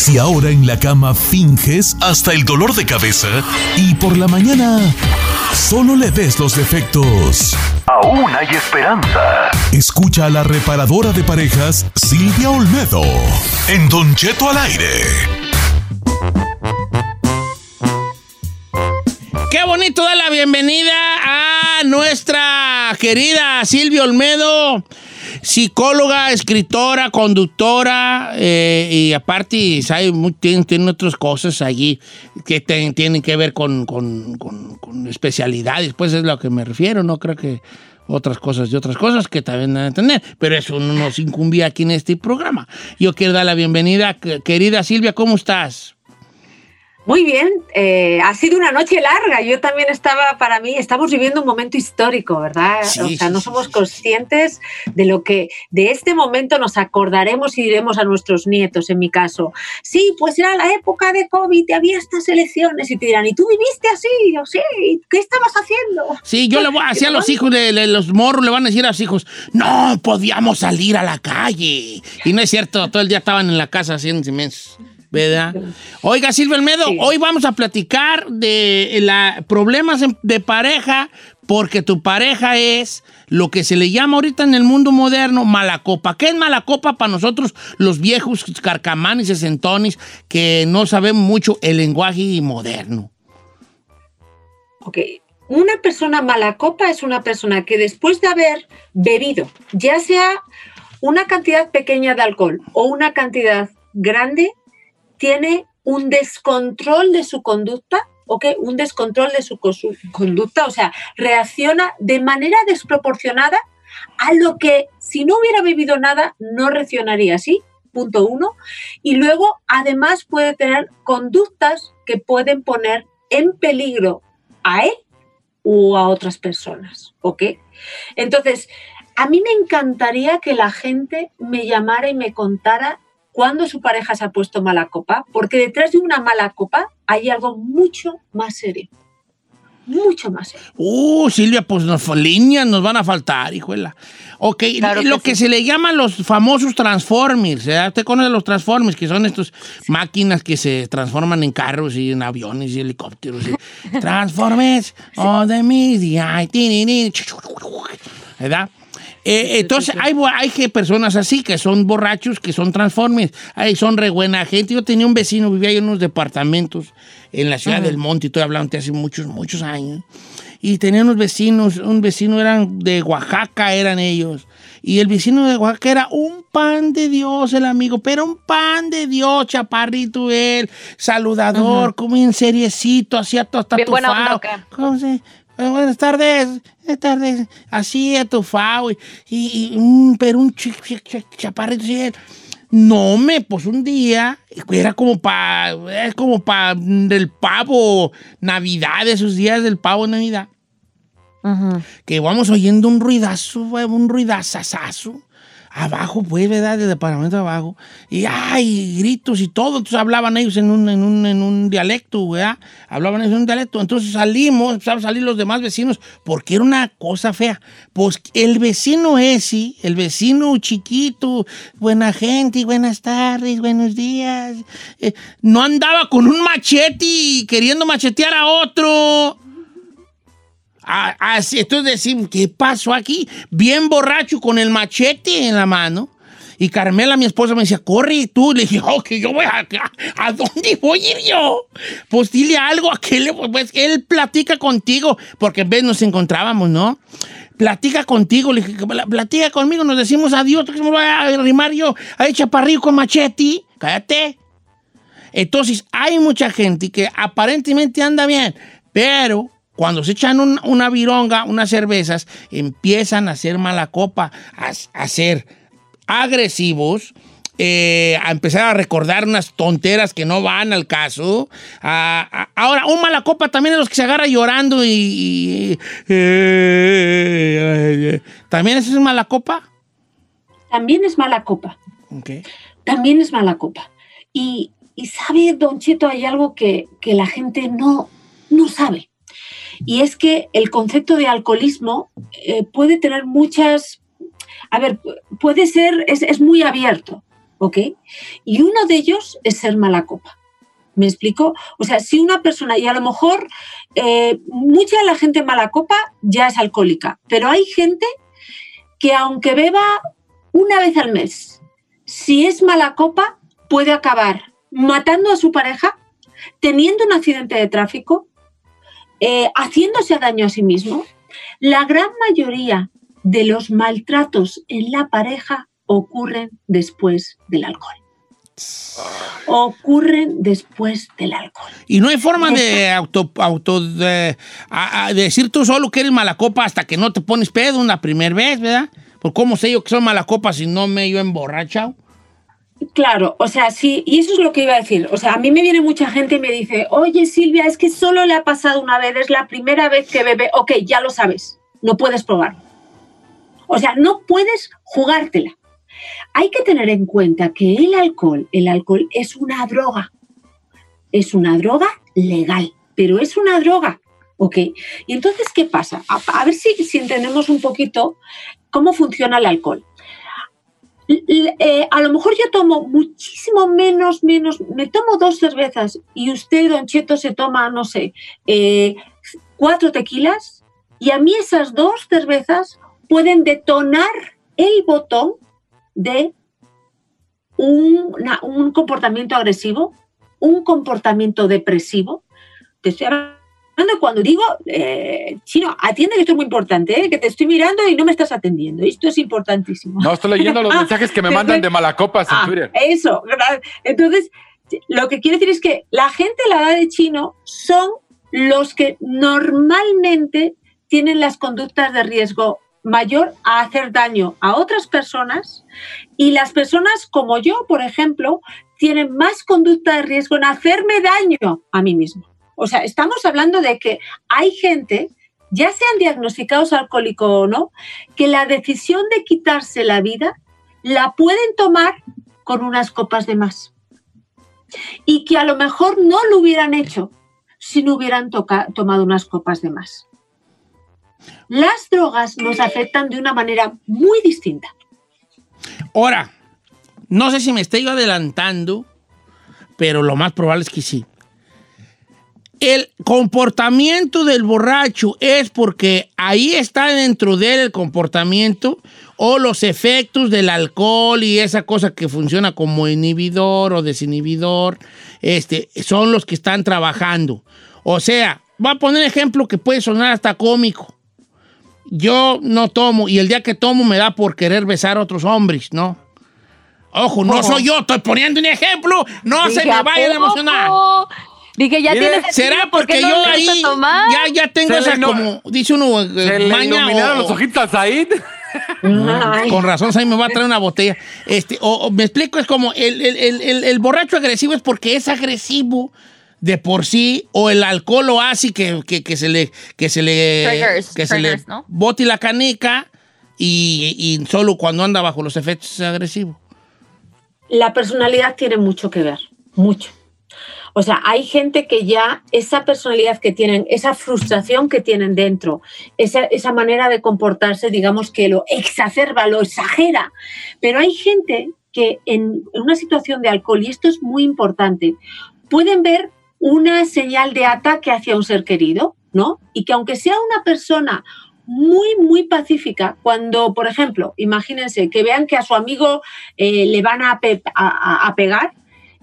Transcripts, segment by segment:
Si ahora en la cama finges hasta el dolor de cabeza y por la mañana solo le ves los defectos. Aún hay esperanza. Escucha a la reparadora de parejas Silvia Olmedo en Don Cheto al aire. Qué bonito dar la bienvenida a nuestra querida Silvia Olmedo, psicóloga, escritora, conductora eh, y aparte sabe, tiene, otras cosas allí que tienen que ver con, con- con- especialidades, pues es lo que me refiero, no creo que otras cosas y otras cosas que también deben tener, pero eso no nos incumbía aquí en este programa. Yo quiero dar la bienvenida, que- querida Silvia, ¿cómo estás? Muy bien, eh, ha sido una noche larga. Yo también estaba, para mí, estamos viviendo un momento histórico, ¿verdad? Sí, o sea, sí, no somos sí, conscientes de lo que de este momento nos acordaremos y diremos a nuestros nietos, en mi caso. Sí, pues era la época de COVID y había estas elecciones y te dirán, ¿y tú viviste así? O sí, ¿qué estabas haciendo? Sí, yo le voy a decir a los hijos, de, de los morros le van a decir a los hijos, no podíamos salir a la calle. Y no es cierto, todo el día estaban en la casa haciendo inmensos. ¿Verdad? Oiga, Silvia Almedo, Sí. hoy vamos a platicar de la, problemas de pareja, porque tu pareja es lo que se le llama ahorita en el mundo moderno mala copa. ¿Qué es mala copa para nosotros, los viejos carcamanes y sesentones, que no sabemos mucho el lenguaje moderno? Ok, una persona mala copa es una persona que después de haber bebido, ya sea una cantidad pequeña de alcohol o una cantidad grande, tiene un descontrol de su conducta, ¿ok? Un descontrol de su, co- su conducta, o sea, reacciona de manera desproporcionada a lo que si no hubiera bebido nada no reaccionaría así, punto uno. Y luego, además, puede tener conductas que pueden poner en peligro a él o a otras personas, ¿ok? Entonces, a mí me encantaría que la gente me llamara y me contara cuándo su pareja se ha puesto mala copa, porque detrás de una mala copa hay algo mucho más serio. Mucho más serio. Uh, Silvia, pues nos, líneas nos van a faltar, hijuela. Ok, Claro lo que que sí. se le llaman los famosos Transformers, ¿eh? ¿Usted conoce los Transformers? Que son estas máquinas que se transforman en carros y en aviones y helicópteros. y- Transformers, oh, de tinini, ¿verdad? Eh, entonces, hay, hay personas así que son borrachos, que son transformes, ay, son re buena gente. Yo tenía un vecino, vivía en unos departamentos en la ciudad del Monte, y estoy hablando de hace muchos, muchos años. Y tenía unos vecinos, un vecino eran de Oaxaca, eran ellos. Y el vecino de Oaxaca era un pan de Dios, el amigo, pero un pan de Dios, chaparrito él, saludador, como en seriecito, hacía todo hasta Bien buena onda. ¿Cómo se- Buenas tardes, buenas tardes. Así a tu fao. Y, y- y, mm, pero un chi- chi- chi- chaparrito así. No, me, pues un día, era como para, es como para del pavo, Navidad, esos días del pavo Navidad, que vamos oyendo un ruidazo, un ruidazazazo. Abajo, pues, ¿verdad? Del departamento de abajo. Y ay, gritos y todo. Entonces hablaban ellos en un, en un, en un dialecto, ¿verdad? Hablaban ellos en un dialecto. Entonces salimos, empezaron a salir los demás vecinos, porque era una cosa fea. Pues el vecino ese, el vecino chiquito, buena gente, buenas tardes, buenos días. eh, no andaba con un machete queriendo machetear a otro. Así, entonces decimos, ¿qué pasó aquí? Bien borracho con el machete en la mano. Y Carmela, mi esposa, me decía, corre tú. Le dije, oh, que yo voy a, a, ¿a dónde voy a ir yo? Pues dile algo a que pues, él platica contigo, porque en vez nos encontrábamos, ¿no? Platica contigo, le dije, "Pla- platica conmigo, nos decimos adiós, que me voy a arrimar yo a chaparrillo con machete. Cállate. Entonces, hay mucha gente que aparentemente anda bien, pero cuando se echan un- una vironga, unas cervezas, empiezan a hacer mala copa, a, a ser agresivos, eh, a empezar a recordar unas tonteras que no van al caso. Ahora, un mala copa también es los que se agarra llorando y... y- eh, ¿También eso es mala copa? También es mala copa. Ok. También es mala copa. Y, y sabe, don Cheto, hay algo que, que la gente no, no sabe. Y es que el concepto de alcoholismo eh, puede tener muchas... A ver, puede ser, es, es muy abierto. ¿ok? Y uno de ellos es ser mala copa. ¿Me explico? O sea, si una persona, y a lo mejor eh, mucha de la gente mala copa ya es alcohólica, pero hay gente que aunque beba una vez al mes, si es mala copa, puede acabar matando a su pareja, teniendo un accidente de tráfico, eh, haciéndose daño a sí mismo. La gran mayoría de los maltratos en la pareja ocurren después del alcohol. Ocurren después del alcohol. Y no hay forma de auto, auto de, a- a decir tú solo que eres mala copa hasta que no te pones pedo una primera vez, ¿verdad? Por cómo sé yo que soy mala copa si no me yo emborrachado. Claro, o sea, sí, y eso es lo que iba a decir. O sea, a mí me viene mucha gente y me dice, oye Silvia, es que solo le ha pasado una vez, es la primera vez que bebe. Ok, ya lo sabes, no puedes probar. O sea, no puedes jugártela. Hay que tener en cuenta que el alcohol, el alcohol es una droga. Es una droga legal, pero es una droga. ¿Ok? Y entonces, ¿qué pasa? A, ver si, si entendemos un poquito cómo funciona el alcohol. Eh, a lo mejor yo tomo muchísimo menos, menos, me tomo dos cervezas y usted, don Cheto, se toma, no sé, eh, cuatro tequilas y a mí esas dos cervezas pueden detonar el botón de un, un comportamiento agresivo, un comportamiento depresivo. Cuando digo, eh, chino, atiende que esto es muy importante, eh, que te estoy mirando y no me estás atendiendo. Esto es importantísimo. No, estoy leyendo los Ah, mensajes que me mandan de malacopas en Ah, Twitter. Eso, ¿verdad? Entonces, lo que quiere decir es que la gente de la edad de chino son los que normalmente tienen las conductas de riesgo mayor a hacer daño a otras personas y las personas como yo, por ejemplo, tienen más conducta de riesgo en hacerme daño a mí mismo. O sea, estamos hablando de que hay gente, ya sean diagnosticados alcohólicos o no, que la decisión de quitarse la vida la pueden tomar con unas copas de más. Y que a lo mejor no lo hubieran hecho si no hubieran tomado unas copas de más. Las drogas nos afectan de una manera muy distinta. Ahora, no sé si me estoy adelantando, pero lo más probable es que sí. El comportamiento del borracho es porque ahí está dentro de él el comportamiento o los efectos del alcohol y esa cosa que funciona como inhibidor o desinhibidor, este, son los que están trabajando. O sea, voy a poner ejemplo que puede sonar hasta cómico. Yo no tomo y el día que tomo me da por querer besar a otros hombres, ¿no? Ojo, no soy yo, estoy poniendo un ejemplo, no se me ¿a vayan a emocionar. Dije, ya tienes. ¿Será sentido, ¿por qué porque no yo ahí ya, ya tengo esa como, dice uno, eh, Se le maña iluminaron o- los ojitos a Said. Ay. Con razón, ahí me va a traer una botella. Este, o, o me explico, es como el, el- el- el- el borracho agresivo es porque es agresivo de por sí, o el alcohol lo hace que, que, que se le, que se le, Triggers, que se le triggers, ¿no? bote la canica y, y solo cuando anda bajo los efectos es agresivo. La personalidad tiene mucho que ver, mucho. O sea, hay gente que ya esa personalidad que tienen, esa frustración que tienen dentro, esa, esa manera de comportarse, digamos que lo exacerba, lo exagera. Pero hay gente que en, una situación de alcohol, y esto es muy importante, pueden ver una señal de ataque hacia un ser querido, ¿no? Y que aunque sea una persona muy, muy pacífica, cuando, por ejemplo, imagínense que vean que a su amigo eh, le van a- a pegar,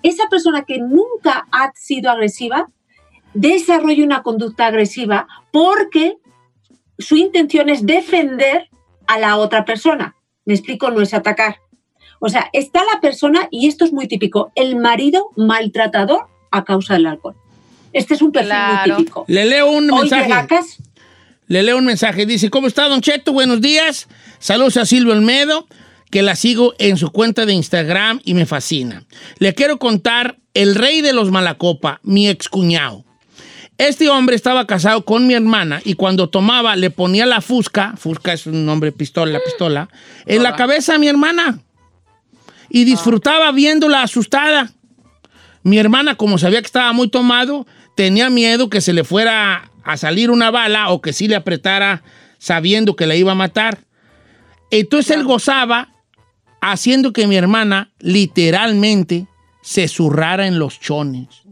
esa persona que nunca ha sido agresiva desarrolla una conducta agresiva porque su intención es defender a la otra persona. Me explico, no es atacar. O sea, está la persona, y esto es muy típico, el marido maltratador a causa del alcohol. Este es un perfil Claro. muy típico. Le leo un Hoy mensaje. Le leo un mensaje. Dice, ¿cómo está, Don Cheto? Buenos días. Saludos a Silvio Olmedo, que la sigo en su cuenta de Instagram y me fascina. Le quiero contar el rey de los Malacopa, mi excuñado. Este hombre estaba casado con mi hermana y cuando tomaba le ponía la fusca, fusca es un nombre pistola, pistola, en la cabeza a mi hermana y disfrutaba viéndola asustada. Mi hermana, como sabía que estaba muy tomado, tenía miedo que se le fuera a salir una bala o que sí le apretara sabiendo que la iba a matar. Entonces él gozaba haciendo que mi hermana literalmente se zurrara en los chones.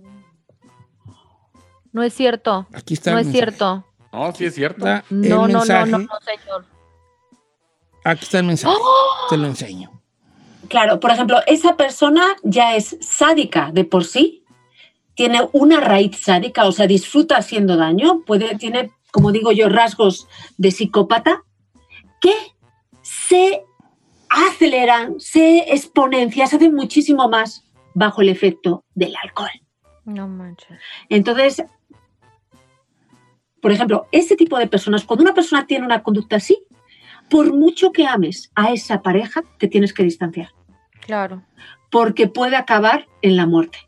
No es cierto. Aquí está No el es mensaje. cierto. No, sí es cierto. No, no, no, no, no, señor. Aquí está el mensaje. ¡Oh! Te lo enseño. Claro, por ejemplo, esa persona ya es sádica de por sí, tiene una raíz sádica, o sea, disfruta haciendo daño, puede, tiene, como digo yo, rasgos de psicópata que se aceleran, se exponencian, se hacen muchísimo más bajo el efecto del alcohol. No manches. Entonces, por ejemplo, ese tipo de personas, cuando una persona tiene una conducta así, por mucho que ames a esa pareja, te tienes que distanciar Claro. porque puede acabar en la muerte.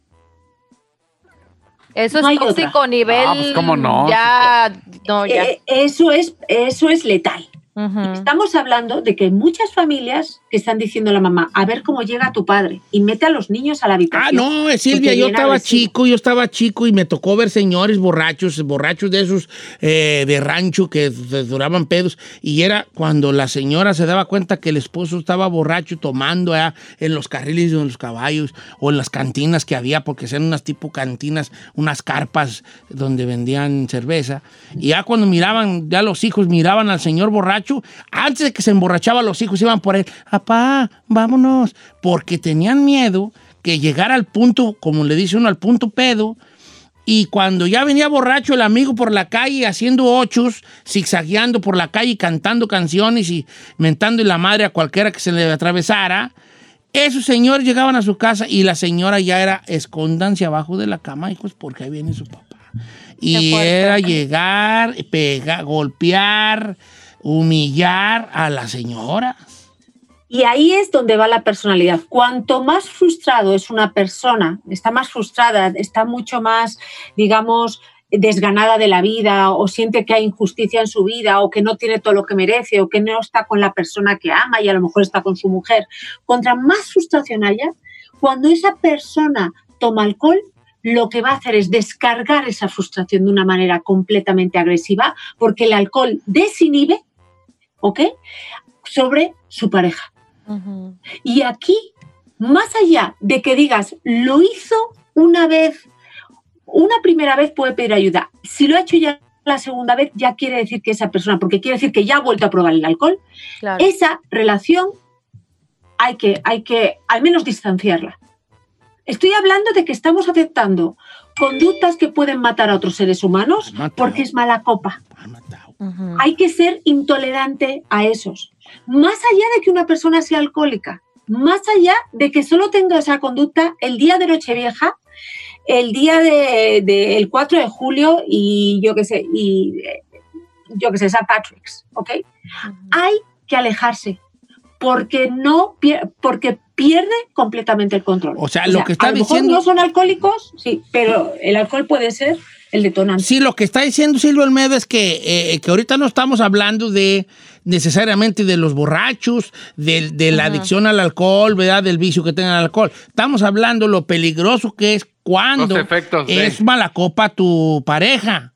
Eso No es tóxico otra. nivel. Ah, pues, ¿cómo no? Ya. No, ya. Eh, eso, es, eso es letal. Ujú. Estamos hablando de que hay muchas familias que están diciendo a la mamá, a ver cómo llega tu padre y mete a los niños a la Ah, habitación. no, eh, Silvia, yo estaba chico, yo estaba chico y me tocó ver señores borrachos, borrachos de esos eh, de rancho que duraban pedos. Y era cuando la señora se daba cuenta que el esposo estaba borracho tomando ah, en los carriles de los caballos o en las cantinas que había, porque eran unas tipo cantinas, unas carpas donde vendían cerveza. Y ya cuando miraban, ya los hijos miraban al señor borracho, antes de que se emborrachaba, los hijos iban por él, apá, vámonos, porque tenían miedo que llegara al punto, como le dice uno, al punto pedo, y cuando ya venía borracho el amigo por la calle haciendo ochos, zigzagueando por la calle, cantando canciones y mentando en la madre a cualquiera que se le atravesara, esos señores llegaban a su casa y la señora ya era escóndanse abajo de la cama, hijos, porque ahí viene su papá. Y era llegar, pegar, golpear, humillar a la señora. Y ahí es donde va la personalidad. Cuanto más frustrado es una persona, está más frustrada, está mucho más, digamos, desganada de la vida o siente que hay injusticia en su vida o que no tiene todo lo que merece o que no está con la persona que ama y a lo mejor está con su mujer. Contra más frustración haya, cuando esa persona toma alcohol, lo que va a hacer es descargar esa frustración de una manera completamente agresiva porque el alcohol desinhibe, ¿ok? Sobre su pareja. Y aquí, más allá de que digas, lo hizo una vez, una primera vez puede pedir ayuda. Si lo ha hecho ya la segunda vez, ya quiere decir que esa persona, porque quiere decir que ya ha vuelto a probar el alcohol, Claro. esa relación hay que, hay que al menos distanciarla. Estoy hablando de que estamos aceptando conductas que pueden matar a otros seres humanos porque es mala copa. Hay que ser intolerante a esos. Más allá de que una persona sea alcohólica, más allá de que solo tenga esa conducta el día de Nochevieja, el día del de, el 4 de julio y yo qué sé, y eh, yo qué sé, St. Patrick's, ¿ok? Hay que alejarse porque no porque pierde completamente el control. O sea, lo que está a lo mejor diciendo- no son alcohólicos, sí, pero el alcohol puede ser el detonante. Sí, lo que está diciendo Silvio Almeida es que, eh, que ahorita no estamos hablando de necesariamente de los borrachos, de, la Ajá. adicción al alcohol, ¿verdad? Del vicio que tengan al alcohol. Estamos hablando lo peligroso que es cuando Los efectos de- es mala copa tu pareja.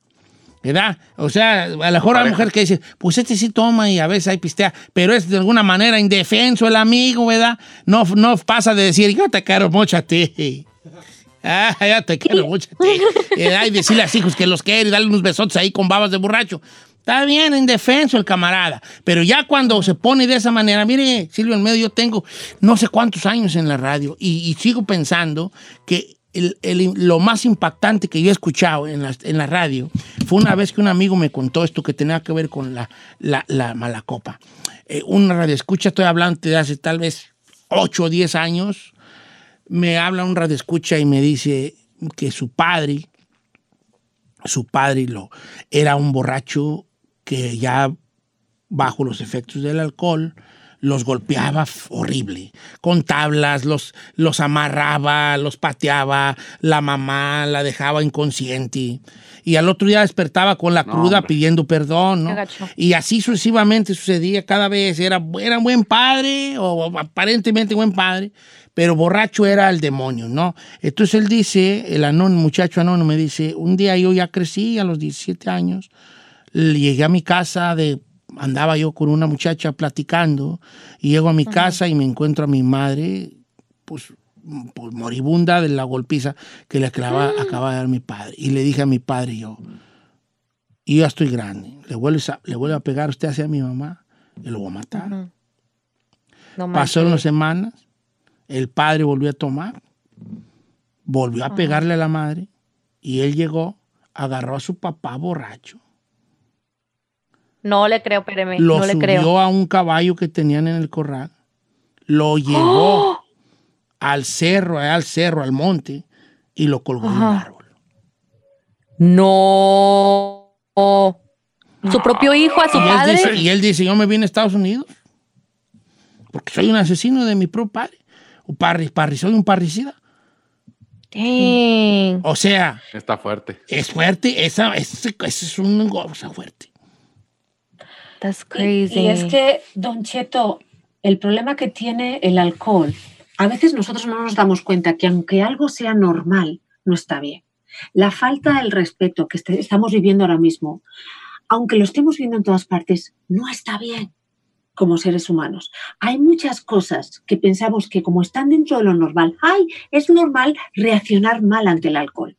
¿Verdad? O sea, a lo mejor hay mujer que dice, pues este sí toma y a veces hay pistea, pero es de alguna manera indefenso el amigo, ¿verdad? No, no pasa de decir, yo te quiero mucho a ti. Ah, ya te quiero mucho. Eh, ay, decirle a los hijos que los quiere y darle unos besotes ahí con babas de borracho. Está bien, indefenso el camarada. Pero ya cuando se pone de esa manera, mire, Silvio en medio, yo tengo no sé cuántos años en la radio y, y sigo pensando que el- el- lo más impactante que yo he escuchado en la, en la radio fue una vez que un amigo me contó esto que tenía que ver con la, la, la mala copa. Eh, una radio escucha, estoy hablando de hace tal vez 8 o 10 años, me habla un radio escucha y me dice que su padre, su padre lo, era un borracho que ya bajo los efectos del alcohol los golpeaba horrible, con tablas, los, los amarraba, los pateaba, la mamá la dejaba inconsciente. Y al otro día despertaba con la cruda pidiendo perdón. Y así sucesivamente sucedía cada vez. Era, era buen padre o aparentemente buen padre, pero borracho era el demonio, ¿no? Entonces él dice, el anón, muchacho anónimo me dice, un día yo ya crecí a los 17 años, llegué a mi casa de andaba yo con una muchacha platicando y llego a mi casa y me encuentro a mi madre, pues, pues, moribunda de la golpiza que le acaba, acaba de dar mi padre. Y le dije a mi padre yo, y ya estoy grande, le vuelve a, le vuelve a pegar usted hacia mi mamá y lo voy a matar. No Pasaron unas semanas, el padre volvió a tomar, volvió a pegarle a la madre y él llegó, agarró a su papá borracho, No le creo, espéreme. lo no le subió creo. a un caballo que tenían en el corral, lo llevó al cerro, allá al cerro, al monte y lo colgó en un árbol. No. Su propio hijo a su Y él, padre. dice, y él dice, yo me vine a Estados Unidos porque soy un asesino de mi propio padre. Parri, parri- soy un parricida. Dang. O sea, Está fuerte. es fuerte, esa, ese, ese es un cosa fuerte. That's Y- crazy. Y, es que, Don Cheto, el problema que tiene el alcohol, a veces nosotros no nos damos cuenta que aunque algo sea normal, no está bien. La falta del respeto que este- estamos viviendo ahora mismo, aunque lo estemos viendo en todas partes, no está bien como seres humanos. Hay muchas cosas que pensamos que como están dentro de lo normal, ay, es normal reaccionar mal ante el alcohol.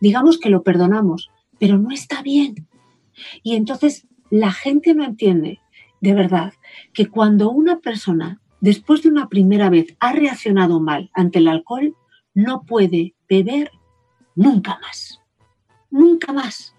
Digamos que lo perdonamos, pero no está bien. Y entonces la gente no entiende, de verdad, que cuando una persona, después de una primera vez, ha reaccionado mal ante el alcohol, no puede beber nunca más. Nunca más.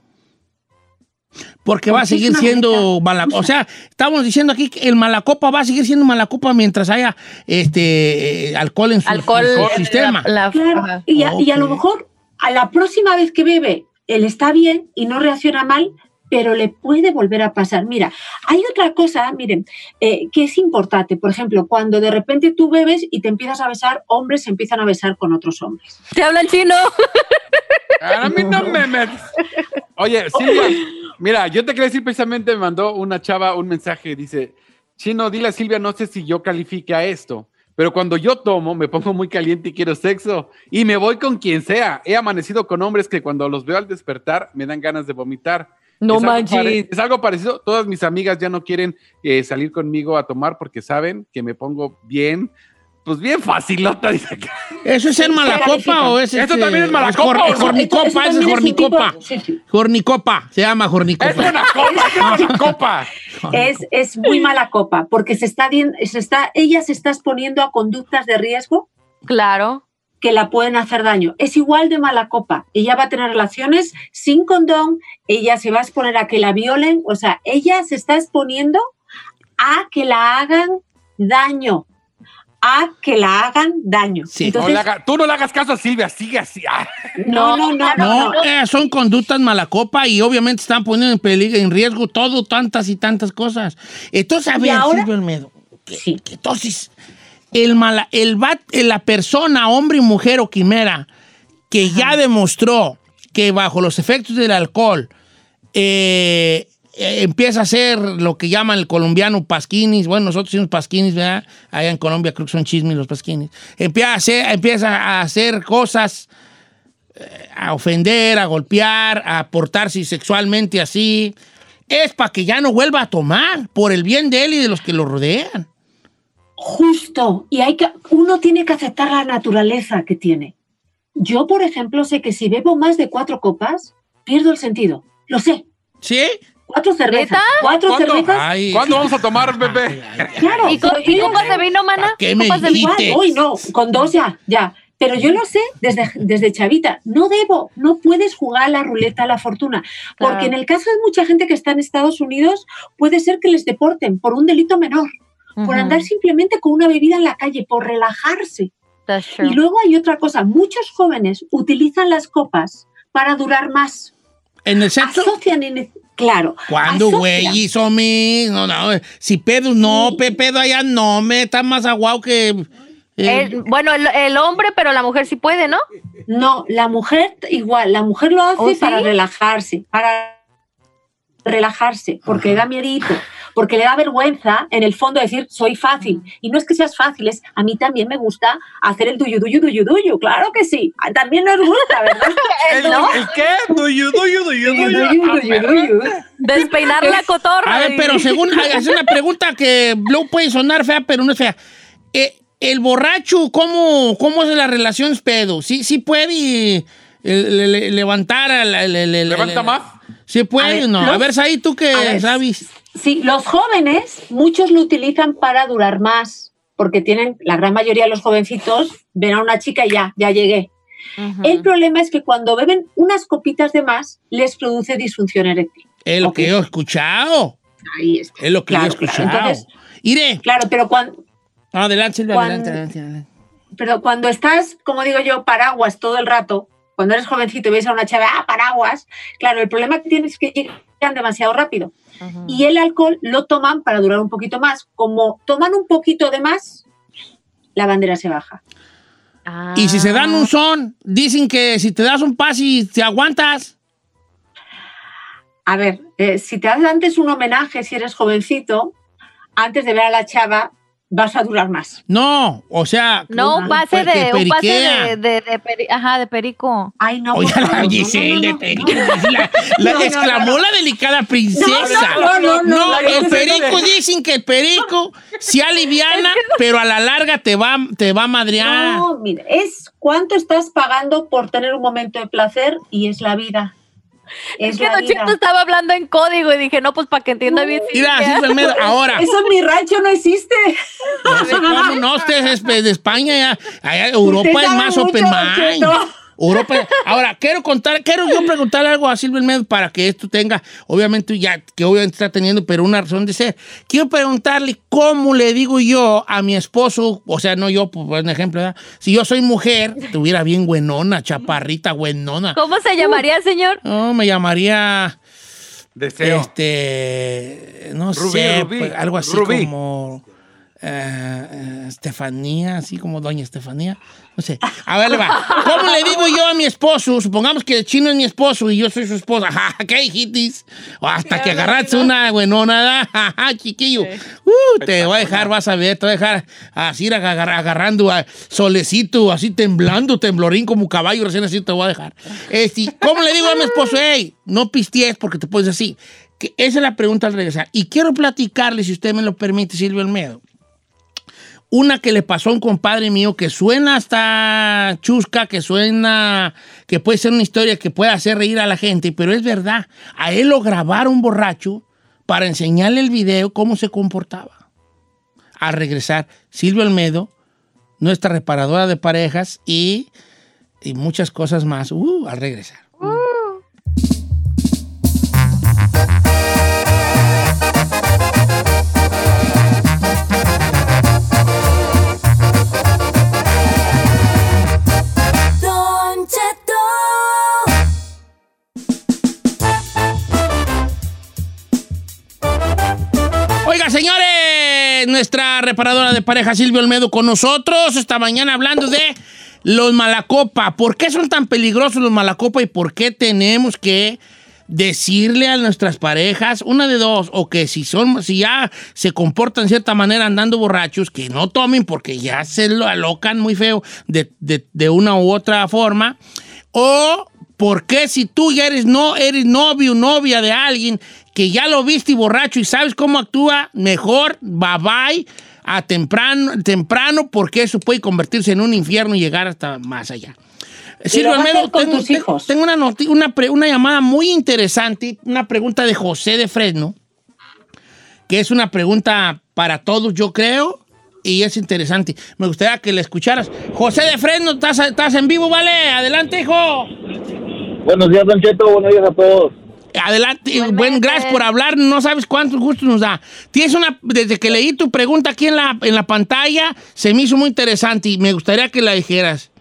Porque va a seguir siendo mala. O sea, estamos diciendo aquí que el malacopa va a seguir siendo malacopa mientras haya este eh, alcohol en su, Alcohol. en su la- sistema. la- Claro. ajá. Y a, y a lo mejor a la próxima vez que bebe, él está bien y no reacciona mal, pero le puede volver a pasar. Mira, hay otra cosa, miren, eh, que es importante. Por ejemplo, cuando de repente tú bebes y te empiezas a besar, hombres se empiezan a besar con otros hombres. ¿Te hablan chino? A mí no me metes. Oye, Silvia, mira, yo te quería decir precisamente, me mandó una chava un mensaje, dice, Chino, dile a Silvia, no sé si yo califique a esto, pero cuando yo tomo me pongo muy caliente y quiero sexo y me voy con quien sea. He amanecido con hombres que cuando los veo al despertar me dan ganas de vomitar. No es manches. es algo parecido. Todas mis amigas ya no quieren eh, salir conmigo a tomar porque saben que me pongo bien, pues bien facilota. Dice acá. ¿Eso es ser malacopa o es ¿Eso este, también es malacopa es jornicopa, Eso- eso ese es jornicopa. Jornicopa, se llama Es jornicopa. una copa, es copa. Es, es muy mala copa, porque se está, dien- se está, ella se está exponiendo a conductas de riesgo Claro. que la pueden hacer daño. Es igual de mala copa. Ella va a tener relaciones sin condón, ella se va a exponer a que la violen, o sea, ella se está exponiendo a que la hagan daño, a que la hagan daño. Sí. No Entonces, le haga- tú no le hagas caso a Silvia, sigue así. Ah. no, no, no, no, No, eh, son conductas malacopa y obviamente están poniendo en peligro, en riesgo todo, tantas y tantas cosas. Entonces, a Y ver, ahora- Silvio Olmedo, que- Sí. que entonces, el mala, el bat- la persona, hombre, mujer o quimera, que ya demostró que bajo los efectos del alcohol eh, empieza a hacer lo que llaman el colombiano pasquinis, bueno, nosotros decimos pasquinis, ¿verdad? Allá en Colombia creo que son chismes los pasquinis. Empieza a hacer, empieza a hacer cosas a ofender, a golpear, a portarse sexualmente así, es para que ya no vuelva a tomar, por el bien de él y de los que lo rodean. Justo, y hay que, uno tiene que aceptar la naturaleza que tiene. Yo, por ejemplo, sé que si bebo más de cuatro copas, pierdo el sentido. Lo sé. ¿Sí? Cuatro cervezas. Cuatro ¿Cuándo? cervezas. Ay. ¿Cuándo vamos a tomar, Pepe? Claro. ¿Y, co- pero y copas de vino, mana? ¿Para qué me ¿Copas de vino? hoy no, con dos ya, ya. Pero yo lo sé desde, desde chavita. No debo, no puedes jugar a la ruleta a la fortuna. Porque Claro. en el caso de mucha gente que está en Estados Unidos, puede ser que les deporten por un delito menor, por andar simplemente con una bebida en la calle, por relajarse. That's true. Y luego hay otra cosa, muchos jóvenes utilizan las copas para durar más. ¿En el sexo? Asocian en claro. ¿Cuándo, güey? Hizo mi... No, no, si pedo, no, pe- pedo allá no, me está más aguado que... eh, El- bueno, el, el hombre, pero la mujer sí puede, ¿no? No, la mujer igual, la mujer lo hace ¿Oh, sí? para relajarse, para relajarse, porque da miedito. Porque le da vergüenza en el fondo decir soy fácil. Y no es que seas fácil, es a mí también me gusta hacer el duyu, duyu, duyu, duyu. Claro que sí. A- También nos gusta, ¿verdad? ¿El, ¿No? el qué? Duyu, duyu, duyu, Duyu, duyu. duyu, duyu, duyu. Despeinar la cotorra. A ver, pero según, es una pregunta que luego puede sonar fea, pero no es fea. Eh, el borracho, ¿cómo, ¿cómo es la relación pedo? ¿Sí, sí puede eh, le- le- levantar a la- le- le- ¿Levanta le- más? Sí puede, A ver, ¿no? A los- ver, Saí, tú que a sabes. Sí, los jóvenes, muchos lo utilizan para durar más, porque tienen, la gran mayoría de los jovencitos ven a una chica y ya, ya llegué. El problema es que cuando beben unas copitas de más, les produce disfunción eréctil. Es lo que yo he escuchado. Ahí está. Es lo que yo he Claro, claro. escuchado. Entonces, Iré. claro, pero cuando, Adelante, Silvia, Cuando- adelante, adelante, adelante. pero cuando estás, como digo yo, paraguas todo el rato, cuando eres jovencito y ves a una chava, ah, paraguas, claro, el problema que tienes es que llegan demasiado rápido. Y el alcohol lo toman para durar un poquito más. Como toman un poquito de más, la bandera se baja. Ah. Y si se dan un son, dicen que si te das un pas y te aguantas. A ver, eh, si te haces antes un homenaje, si eres jovencito, antes de ver a la chava, vas a durar más. No, o sea. No, un pase de, un pase de, de, de peri- ajá, de perico. Ay, no. Por la no, no, de Perico. no. La, la No, no, exclamó no, no. la delicada princesa. No, no, no, el perico de- dicen que el perico se aliviana, pero a la larga te va, te va a madrear. No, mira, es cuánto estás pagando por tener un momento de placer y es la vida. Es, Es que Don estaba hablando en código y dije, no, pues para que entienda bien. Mira. Silvia Almeida, ahora. Eso en mi rancho no existe. No sé cómo, no, usted es de España, ya, allá Europa es más open mind. Europa. Ahora, quiero contar, quiero yo preguntarle algo a Silvia Almeida para que esto tenga, obviamente ya, que obviamente está teniendo, pero una razón de ser. Quiero preguntarle cómo le digo yo a mi esposo, o sea, no yo, por un ejemplo, ¿verdad? si yo soy mujer, tuviera bien buenona, chaparrita, buenona. ¿Cómo se llamaría, señor? No, me llamaría, Deseo. este, no Rubí, sé, Rubí, pues, algo así Rubí. como eh, Estefanía, así como doña Estefanía. No sé. A ver, le va. ¿Cómo le digo yo a mi esposo? Supongamos que el chino es mi esposo y yo soy su esposa. ¿Qué hijitis? O hasta que agarraste una buenona, ja, ja, chiquillo. Uh, te voy a dejar, vas a ver, te voy a dejar así agar- agarrando a solecito, así temblando, temblorín como caballo recién así te voy a dejar. Este, ¿Cómo le digo a mi esposo? Hey, no pisties porque te puedes así. Que esa es la pregunta al regresar. Y quiero platicarle, si usted me lo permite, Silvio Almedo. Una que le pasó a un compadre mío que suena hasta chusca, que suena, que puede ser una historia que puede hacer reír a la gente, pero es verdad. A él lo grabaron borracho para enseñarle el video cómo se comportaba. Al regresar, Silvio Almedo, nuestra reparadora de parejas y, y muchas cosas más. Uh, al regresar. Nuestra reparadora de pareja Silvio Olmedo con nosotros esta mañana hablando de los malacopa. ¿Por qué son tan peligrosos los malacopa y por qué tenemos que decirle a nuestras parejas una de dos o que si son si ya se comportan de cierta manera andando borrachos que no tomen porque ya se lo alocan muy feo de, de- de una u otra forma o porque si tú ya eres no eres novio novia de alguien que ya lo viste y borracho y sabes cómo actúa, mejor bye bye a temprano, temprano porque eso puede convertirse en un infierno y llegar hasta más allá. Silvio Almedo, tengo, tengo- tengo una, noti- una, pre- una llamada muy interesante, una pregunta de José de Fresno, que es una pregunta para todos, yo creo, y es interesante. Me gustaría que la escucharas. José de Fresno, estás, estás en vivo, ¿vale? Adelante, hijo. Buenos días, Don Cheto. Buenos días a todos. Adelante, Igualmente. buen, gracias por hablar, no sabes cuántos gustos nos da. Tienes una, desde que leí tu pregunta aquí en la, en la pantalla, se me hizo muy interesante y me gustaría que la dijeras.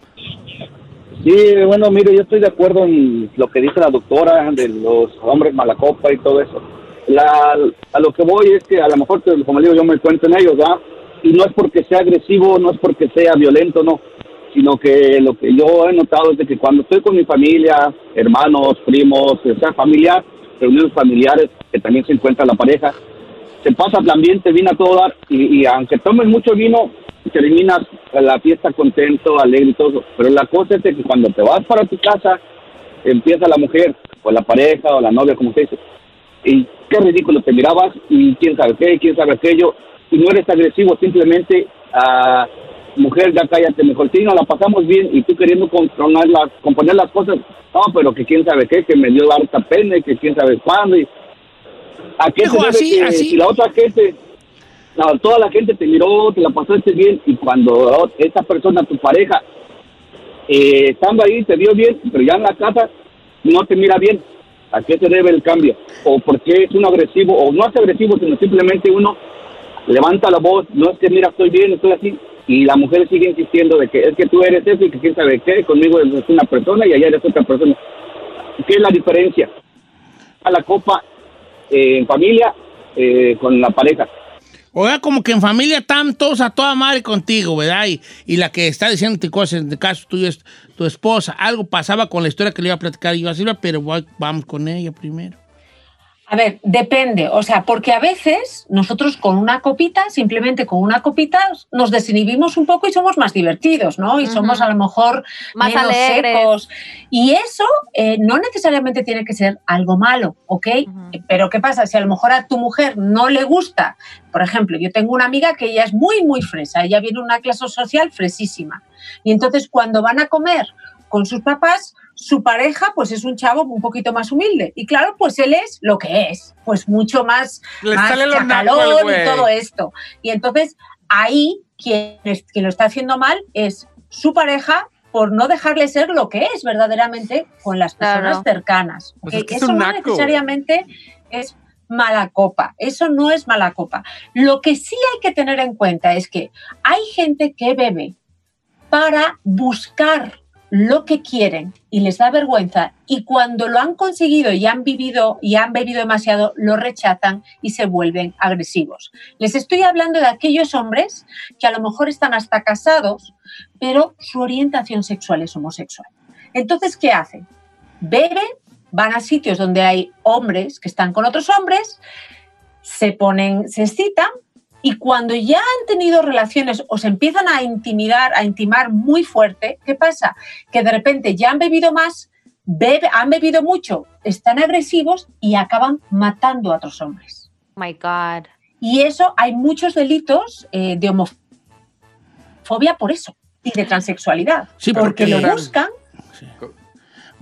Sí, bueno, mire, yo estoy de acuerdo en lo que dice la doctora de los hombres malacopa y todo eso. La, a lo que voy es que a lo mejor, como le digo, yo me cuento en ellos, ¿verdad? Y no es porque sea agresivo, no es porque sea violento, no. Sino que lo que yo he notado es que cuando estoy con mi familia, hermanos, primos, o sea, familiar, reuniones familiares, que también se encuentra la pareja, te pasa el ambiente, vino a todo dar, y, aunque tomes mucho vino, terminas la fiesta contento, alegre y todo. Pero la cosa es de que cuando te vas para tu casa, empieza la mujer, o la pareja, o la novia, como se dice. Y qué ridículo, te mirabas y quién sabe qué, quién sabe aquello, y no eres agresivo, simplemente, ah, mujer, ya cállate, mejor sí, nos la pasamos bien, y tú queriendo controlar las, componer las cosas, no, pero que quién sabe qué, que me dio harta pena, y que quién sabe cuándo, y ¿a qué Hijo, se debe así- que así- si la otra gente, no, toda la gente te miró, te la pasaste bien, y cuando esa persona, tu pareja, eh, estando ahí, te dio bien, pero ya en la casa no te mira bien. ¿A qué se debe el cambio? ¿O por qué es un agresivo? O no es agresivo, sino simplemente uno levanta la voz, no es que mira, estoy bien, estoy así. Y la mujer sigue insistiendo de que es que tú eres eso y que quién sabe qué, conmigo eres una persona y allá eres otra persona. ¿Qué es la diferencia? A la copa eh, en familia eh, con la pareja. Oiga, como que en familia están todos a toda madre contigo, ¿verdad? Y, y la que está diciendo cosas, en el caso tuyo es tu esposa. Algo pasaba con la historia que le iba a platicar yo a Silvia, pero voy- vamos con ella primero. A ver, depende, o sea, porque a veces nosotros con una copita, simplemente con una copita, nos desinhibimos un poco y somos más divertidos, ¿no? Y somos a lo mejor Más menos alegres. secos. Y eso eh, no necesariamente tiene que ser algo malo, ¿ok? Pero ¿qué pasa? Si a lo mejor a tu mujer no le gusta, por ejemplo, yo tengo una amiga que ella es muy, muy fresa, ella viene de una clase social fresísima. Y entonces cuando van a comer con sus papás, su pareja pues es un chavo un poquito más humilde. Y claro, pues él es lo que es, pues mucho más, Le más chacalón y todo esto. Y entonces ahí quien, es- quien lo está haciendo mal es su pareja por no dejarle ser lo que es verdaderamente con las personas Claro. cercanas. Pues es que es Eso un no naco. necesariamente es mala copa, eso no es mala copa. Lo que sí hay que tener en cuenta es que hay gente que bebe para buscar lo que quieren y les da vergüenza y cuando lo han conseguido y han vivido y han bebido demasiado lo rechazan y se vuelven agresivos. Les estoy hablando de aquellos hombres que a lo mejor están hasta casados, pero su orientación sexual es homosexual. Entonces, ¿qué hacen? Beben, van a sitios donde hay hombres que están con otros hombres, se ponen, se excitan y cuando ya han tenido relaciones o se empiezan a intimidar, a intimar muy fuerte, ¿qué pasa? Que de repente ya han bebido más, bebe- han bebido mucho, están agresivos y acaban matando a otros hombres. My God. Y eso hay muchos delitos eh, de homofobia por eso y de transexualidad. Sí, porque que- lo buscan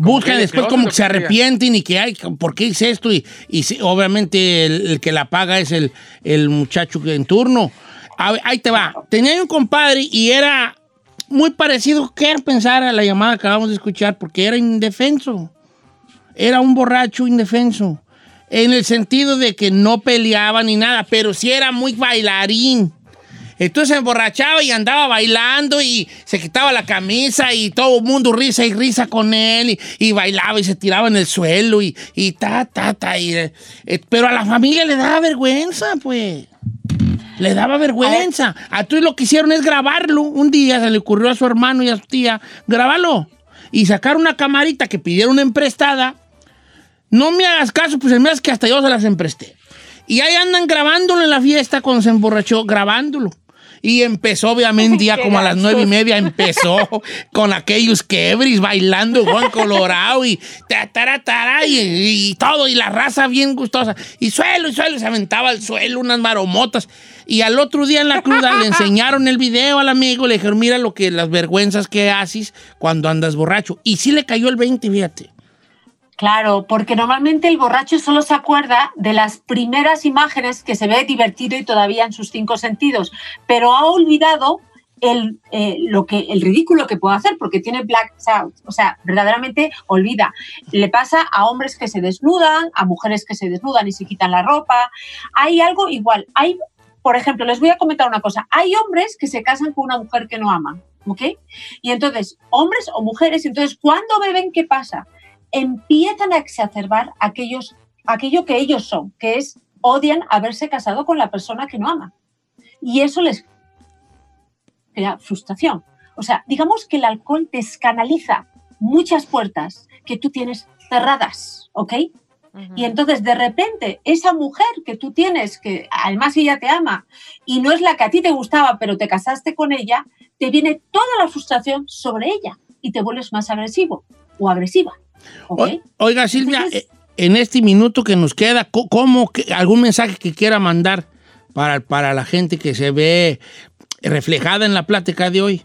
Buscan después como que se arrepienten y que, ay, ¿por qué hice esto? Y, obviamente el, el que la paga es el, el muchacho que en turno. A ver, ahí te va. Tenía un compadre y era muy parecido, quiero pensar a la llamada que acabamos de escuchar, porque era indefenso. Era un borracho indefenso. En el sentido de que no peleaba ni nada, pero sí era muy bailarín. Entonces se emborrachaba y andaba bailando y se quitaba la camisa y todo el mundo risa y risa con él y, bailaba y se tiraba en el suelo y, ta, ta, ta. y, eh, eh, pero a la familia le daba vergüenza, pues. Le daba vergüenza. A todos lo que hicieron es grabarlo. Un día se le ocurrió a su hermano y a su tía, grabarlo. Y sacar una camarita que pidieron emprestada. No me hagas caso, pues me hace que hasta yo se las empresté. Y ahí andan grabándolo en la fiesta cuando se emborrachó, grabándolo. Y empezó, obviamente, ya como a las nueve y media, empezó con aquellos quebris, bailando Juan Colorado y ta, tara, tara, y, y todo, y la raza bien gustosa. Y suelo, y suelo, se aventaba al suelo unas maromotas. Y al otro día en la cruda le enseñaron el video al amigo, le dijeron, mira lo que, las vergüenzas que haces cuando andas borracho. Y sí le cayó el 20, fíjate. Claro, porque normalmente el borracho solo se acuerda de las primeras imágenes que se ve divertido y todavía en sus cinco sentidos, pero ha olvidado el, eh, lo que, el ridículo que puede hacer porque tiene black out, o sea, verdaderamente olvida. Le pasa a hombres que se desnudan, a mujeres que se desnudan y se quitan la ropa. Hay algo igual. Hay, por ejemplo, les voy a comentar una cosa. Hay hombres que se casan con una mujer que no aman, ¿ok? Y entonces, hombres o mujeres, entonces, cuando beben, ¿qué pasa? Empiezan a exacerbar aquellos, aquello que ellos son, que es odian haberse casado con la persona que no aman. Y eso les crea frustración. O sea, digamos que el alcohol descanaliza muchas puertas que tú tienes cerradas, ¿ok? Y entonces, de repente, esa mujer que tú tienes, que además ella te ama, y no es la que a ti te gustaba, pero te casaste con ella, te viene toda la frustración sobre ella y te vuelves más agresivo o agresiva. Oiga, Silvia, Entonces- eh, en este minuto que nos queda, ¿cómo, que- algún mensaje que quiera mandar para, para la gente que se ve reflejada en la plática de hoy?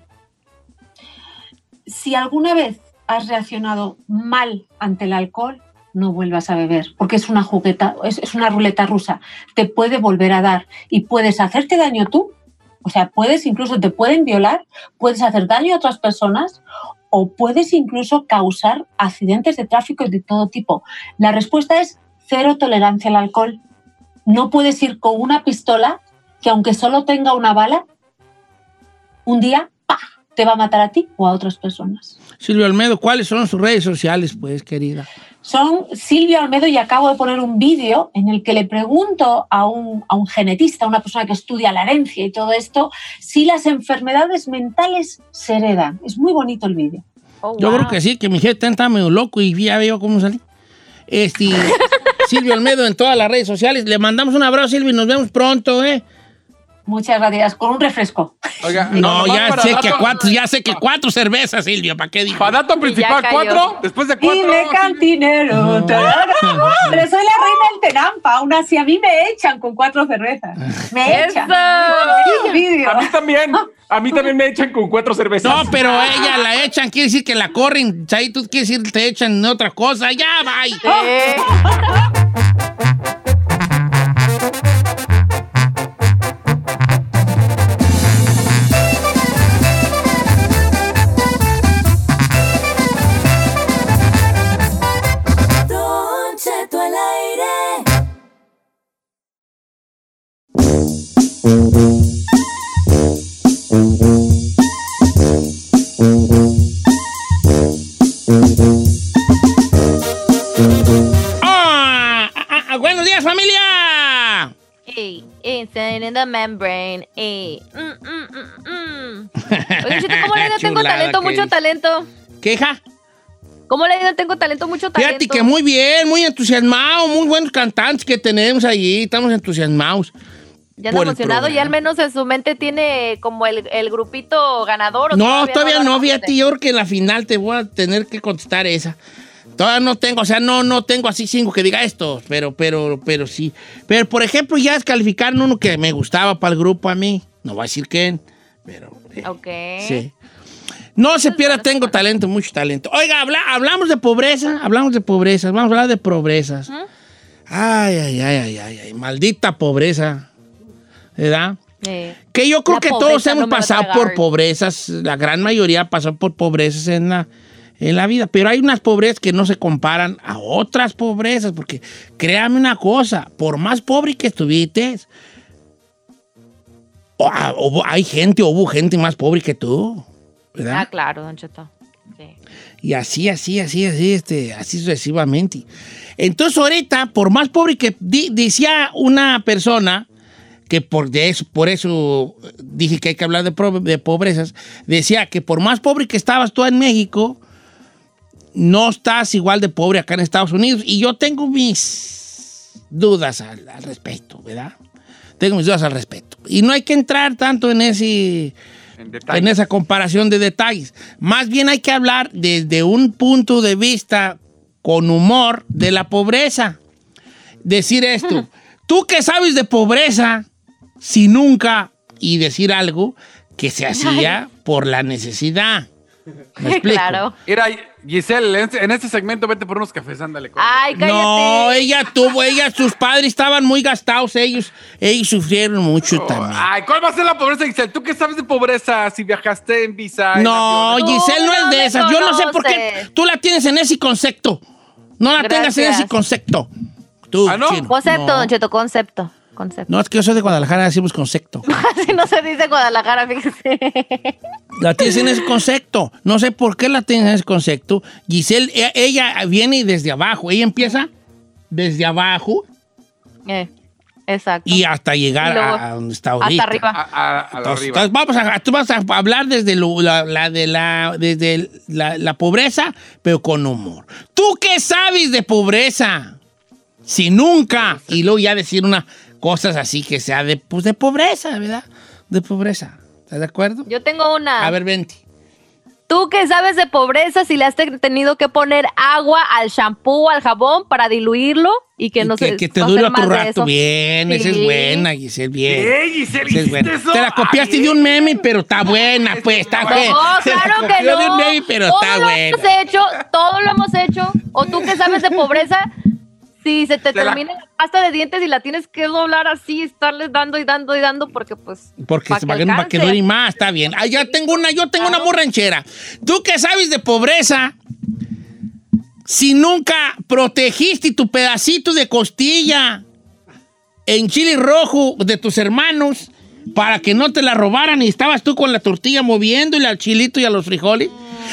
si alguna vez has reaccionado mal ante el alcohol, no vuelvas a beber, porque es una jugueta, es, es una ruleta rusa. Te puede volver a dar y puedes hacerte daño tú. O sea, puedes incluso, te pueden violar, puedes hacer daño a otras personas o puedes incluso causar accidentes de tráfico de todo tipo. La respuesta es cero tolerancia al alcohol. No puedes ir con una pistola que aunque solo tenga una bala, un día. Te va a matar a ti o a otras personas. Silvia Olmedo, ¿cuáles son sus redes sociales, pues, querida? Son Silvia Almedo y acabo de poner un vídeo en el que le pregunto a un, a un genetista, a una persona que estudia la herencia y todo esto, si las enfermedades mentales se heredan. Es muy bonito el vídeo. Oh, Yo wow. creo que sí, que mi jefe está medio loco y ya veo cómo salí. Este, Silvia Olmedo en todas las redes sociales. Le mandamos un abrazo, Silvia, y nos vemos pronto, ¿eh? Muchas gracias. Con un refresco. Oiga, No, ya sé dato- que cuatro, ya sé que cuatro cervezas, Silvia, ¿para qué digo? Para dato principal, cuatro. Después de cuatro. Dime, cantinero. tarara. Pero soy la reina del Tenampa. Aún así, a mí me echan con cuatro cervezas. Me echan. A mí también. A mí también me echan con cuatro cervezas. No, pero ella la echan, quiere decir que la corren. Ahí tú quieres decir te echan otra cosa. Ya, bye. In the membrane. Ey. Mm, mm, mm, mm. Oye, Chito, ¿cómo le ido? Tengo talento, mucho dice. talento. ¿Queja? ¿Cómo le ido? Tengo talento, mucho talento. Fíjate que muy bien, muy entusiasmado, muy buenos cantantes que tenemos allí. Estamos entusiasmados. Ya anda emocionado y al menos en su mente tiene como el, el grupito ganador. ¿o No, todavía no, fíjate, conoce? yo creo que en la final te voy a tener que contestar esa. Todavía no tengo, o sea, no, no tengo así cinco que diga esto, pero, pero, pero sí. Pero, por ejemplo, ya descalificaron uno que me gustaba para el grupo a mí. No voy a decir quién, pero... eh, Ok. Sí. No se es pierda, tengo talento, mucho talento. Oiga, habla- hablamos de pobreza, hablamos de pobreza, vamos a hablar de pobrezas. Ay, ay, ay, ay, ay, ay, maldita pobreza. ¿Verdad? Eh, Que yo creo que todos hemos no pasado por pobrezas, la gran mayoría pasó por pobrezas en la, en la vida, pero hay unas pobrezas que no se comparan a otras pobrezas, porque créame una cosa, por más pobre que estuviste, o- ah, hay gente, hubo gente más pobre que tú, ¿verdad? ah, claro, Don Cheto. Sí. Y así, así, así, así, este, así sucesivamente. Entonces ahorita, por más pobre que di- decía una persona, que por, de eso, por eso dije que hay que hablar de, pro- de pobrezas, decía que por más pobre que estabas tú en México, no estás igual de pobre acá en Estados Unidos. Y yo tengo mis dudas al, al respecto, ¿verdad? Tengo mis dudas al respecto. Y no hay que entrar tanto en ese En en esa comparación de detalles. Más bien hay que hablar desde un punto de vista con humor de la pobreza. Decir esto, tú que sabes de pobreza, si nunca, y decir algo que se hacía por la necesidad. ¿Me explico? Claro. Mira, Giselle, en este, en este segmento vete por unos cafés, ándale. con- Ay, cállate. No, ella tuvo, ella, sus padres estaban muy gastados, ellos, ellos sufrieron mucho también. Ay, ¿cuál va a ser la pobreza, Giselle? ¿Tú qué sabes de pobreza si viajaste en visa? No? Giselle no No, es de esas. Yo no sé por qué tú la tienes en ese concepto. No la tengas en ese concepto. Tú, ¿Ah, no? chino. Concepto, no. Don Cheto, concepto. Concepto. No, es que yo soy de Guadalajara, decimos concepto. Así no se dice Guadalajara, fíjese. La tienes en ese concepto. No sé por qué la tienes en ese concepto. Giselle, e- ella viene desde abajo. Ella empieza desde abajo Eh, exacto. y hasta llegar Y luego, a, donde está ahorita. Hasta arriba. A, a- a la Entonces, arriba. entonces vamos a, tú vas a hablar desde, lo- la, la de la, desde la, la pobreza, pero con humor. ¿Tú qué sabes de pobreza? Si nunca, y luego ya decir unas cosas así que sea de, pues de pobreza, ¿verdad? De pobreza. ¿Estás de acuerdo? Yo tengo una. A ver, vente. Tú que sabes de pobreza, si le has te- tenido que poner agua al shampoo, al jabón para diluirlo y que Y no que, se que te no dure de rato. Bien, esa es Sí. buena, Giselle, bien. ¿Qué, Giselle, Esa es buena. eso? Te la copiaste Ah, de un meme, pero está buena, pues, está No, buena. Se la claro que de un no. meme, pero todo está lo buena. hemos hecho, todo lo hemos hecho. O tú que sabes de pobreza, si se te termina la pasta de dientes y la tienes que doblar así, estarles dando y dando y dando porque pues... Porque pa' se que va a que alcance. dure más, está bien. Ah, ya tengo una, yo tengo una muy ranchera. Tú que sabes de pobreza, si nunca protegiste tu pedacito de costilla en chile rojo de tus hermanos para que no te la robaran y estabas tú con la tortilla moviéndole al chilito y a los frijoles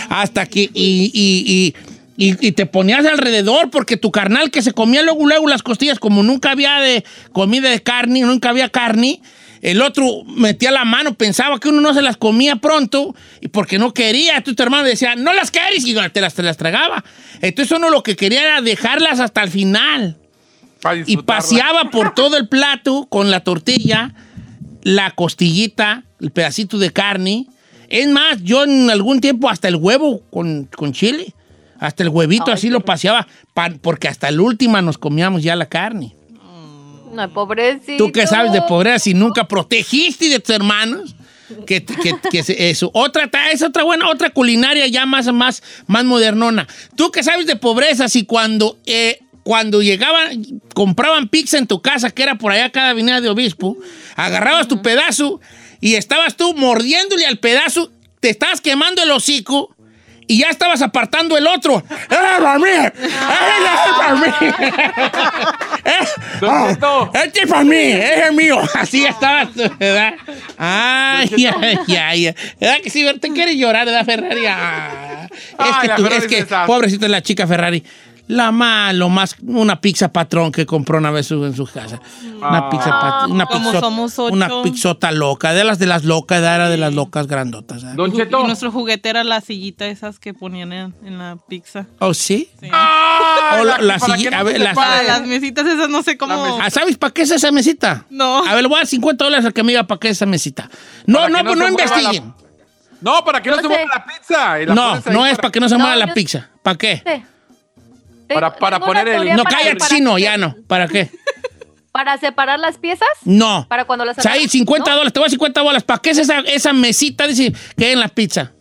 hasta que y, y- y- y- y te ponías alrededor porque tu carnal que se comía luego luego las costillas como nunca había de comida de carne nunca había carne el otro metía la mano pensaba que uno no se las comía pronto y porque no quería. Entonces tu hermano decía no las quieres y te las, te las tragaba entonces uno lo que quería era dejarlas hasta el final. Y paseaba por todo el plato con la tortilla, la costillita, el pedacito de carne. Es más, yo en algún tiempo hasta el huevo con, con chile, hasta el huevito así lo paseaba, pa- porque hasta la última nos comíamos ya la carne. No, pobrecito. Tú que sabes de pobreza si nunca protegiste de tus hermanos. Que, que- que eso. Otra, es otra buena, otra culinaria ya más, más, más modernona. Tú que sabes de pobreza si cuando, eh, cuando llegaban, compraban pizza en tu casa, que era por allá cada avenida de obispo, agarrabas tu pedazo y estabas tú mordiéndole al pedazo, te estabas quemando el hocico y ya estabas apartando el otro. ¡Eh, para mí! ¡Eh, para mí! ¡Eh, este es para mí, ese es mío. Así estabas tú, ¿verdad? Ay, ay, ay. ¿Verdad que sí? Te quieres llorar, ¿verdad, Ferrari? Ah. Es que, tú- Ferrari es que pobrecita la chica Ferrari. La más, lo más, una pizza patrón que compró una vez en su casa. Una pizza patrón, una pizzota, somos ocho. una pizzota loca, de las de las locas, era de las locas grandotas. ¿eh? Don Y Cheto. nuestro juguete era la sillita esas que ponían en, en la pizza. ¿Oh, sí? Sí. Ah, O la- que no a ver, se la- Para separe. las mesitas esas no sé cómo. Ah, ¿Sabes para qué es esa mesita? No. A ver, le voy a dar 50 dólares al que me diga para qué es esa mesita. No, Para no, que pues no no investiguen. No, para que no se mueva la pizza. y la No, no es para que no se No, mueva la yo- pizza. ¿Para qué? Sí. Para- para poner el- No, para- chino, ya no. ¿Para qué? ¿Para separar las piezas? No. ¿Para cuando las O sea, ahí agarras? 50 ¿No? dólares, te voy a dar 50 dólares. ¿Para qué es esa, esa mesita dice, que hay en la pizza?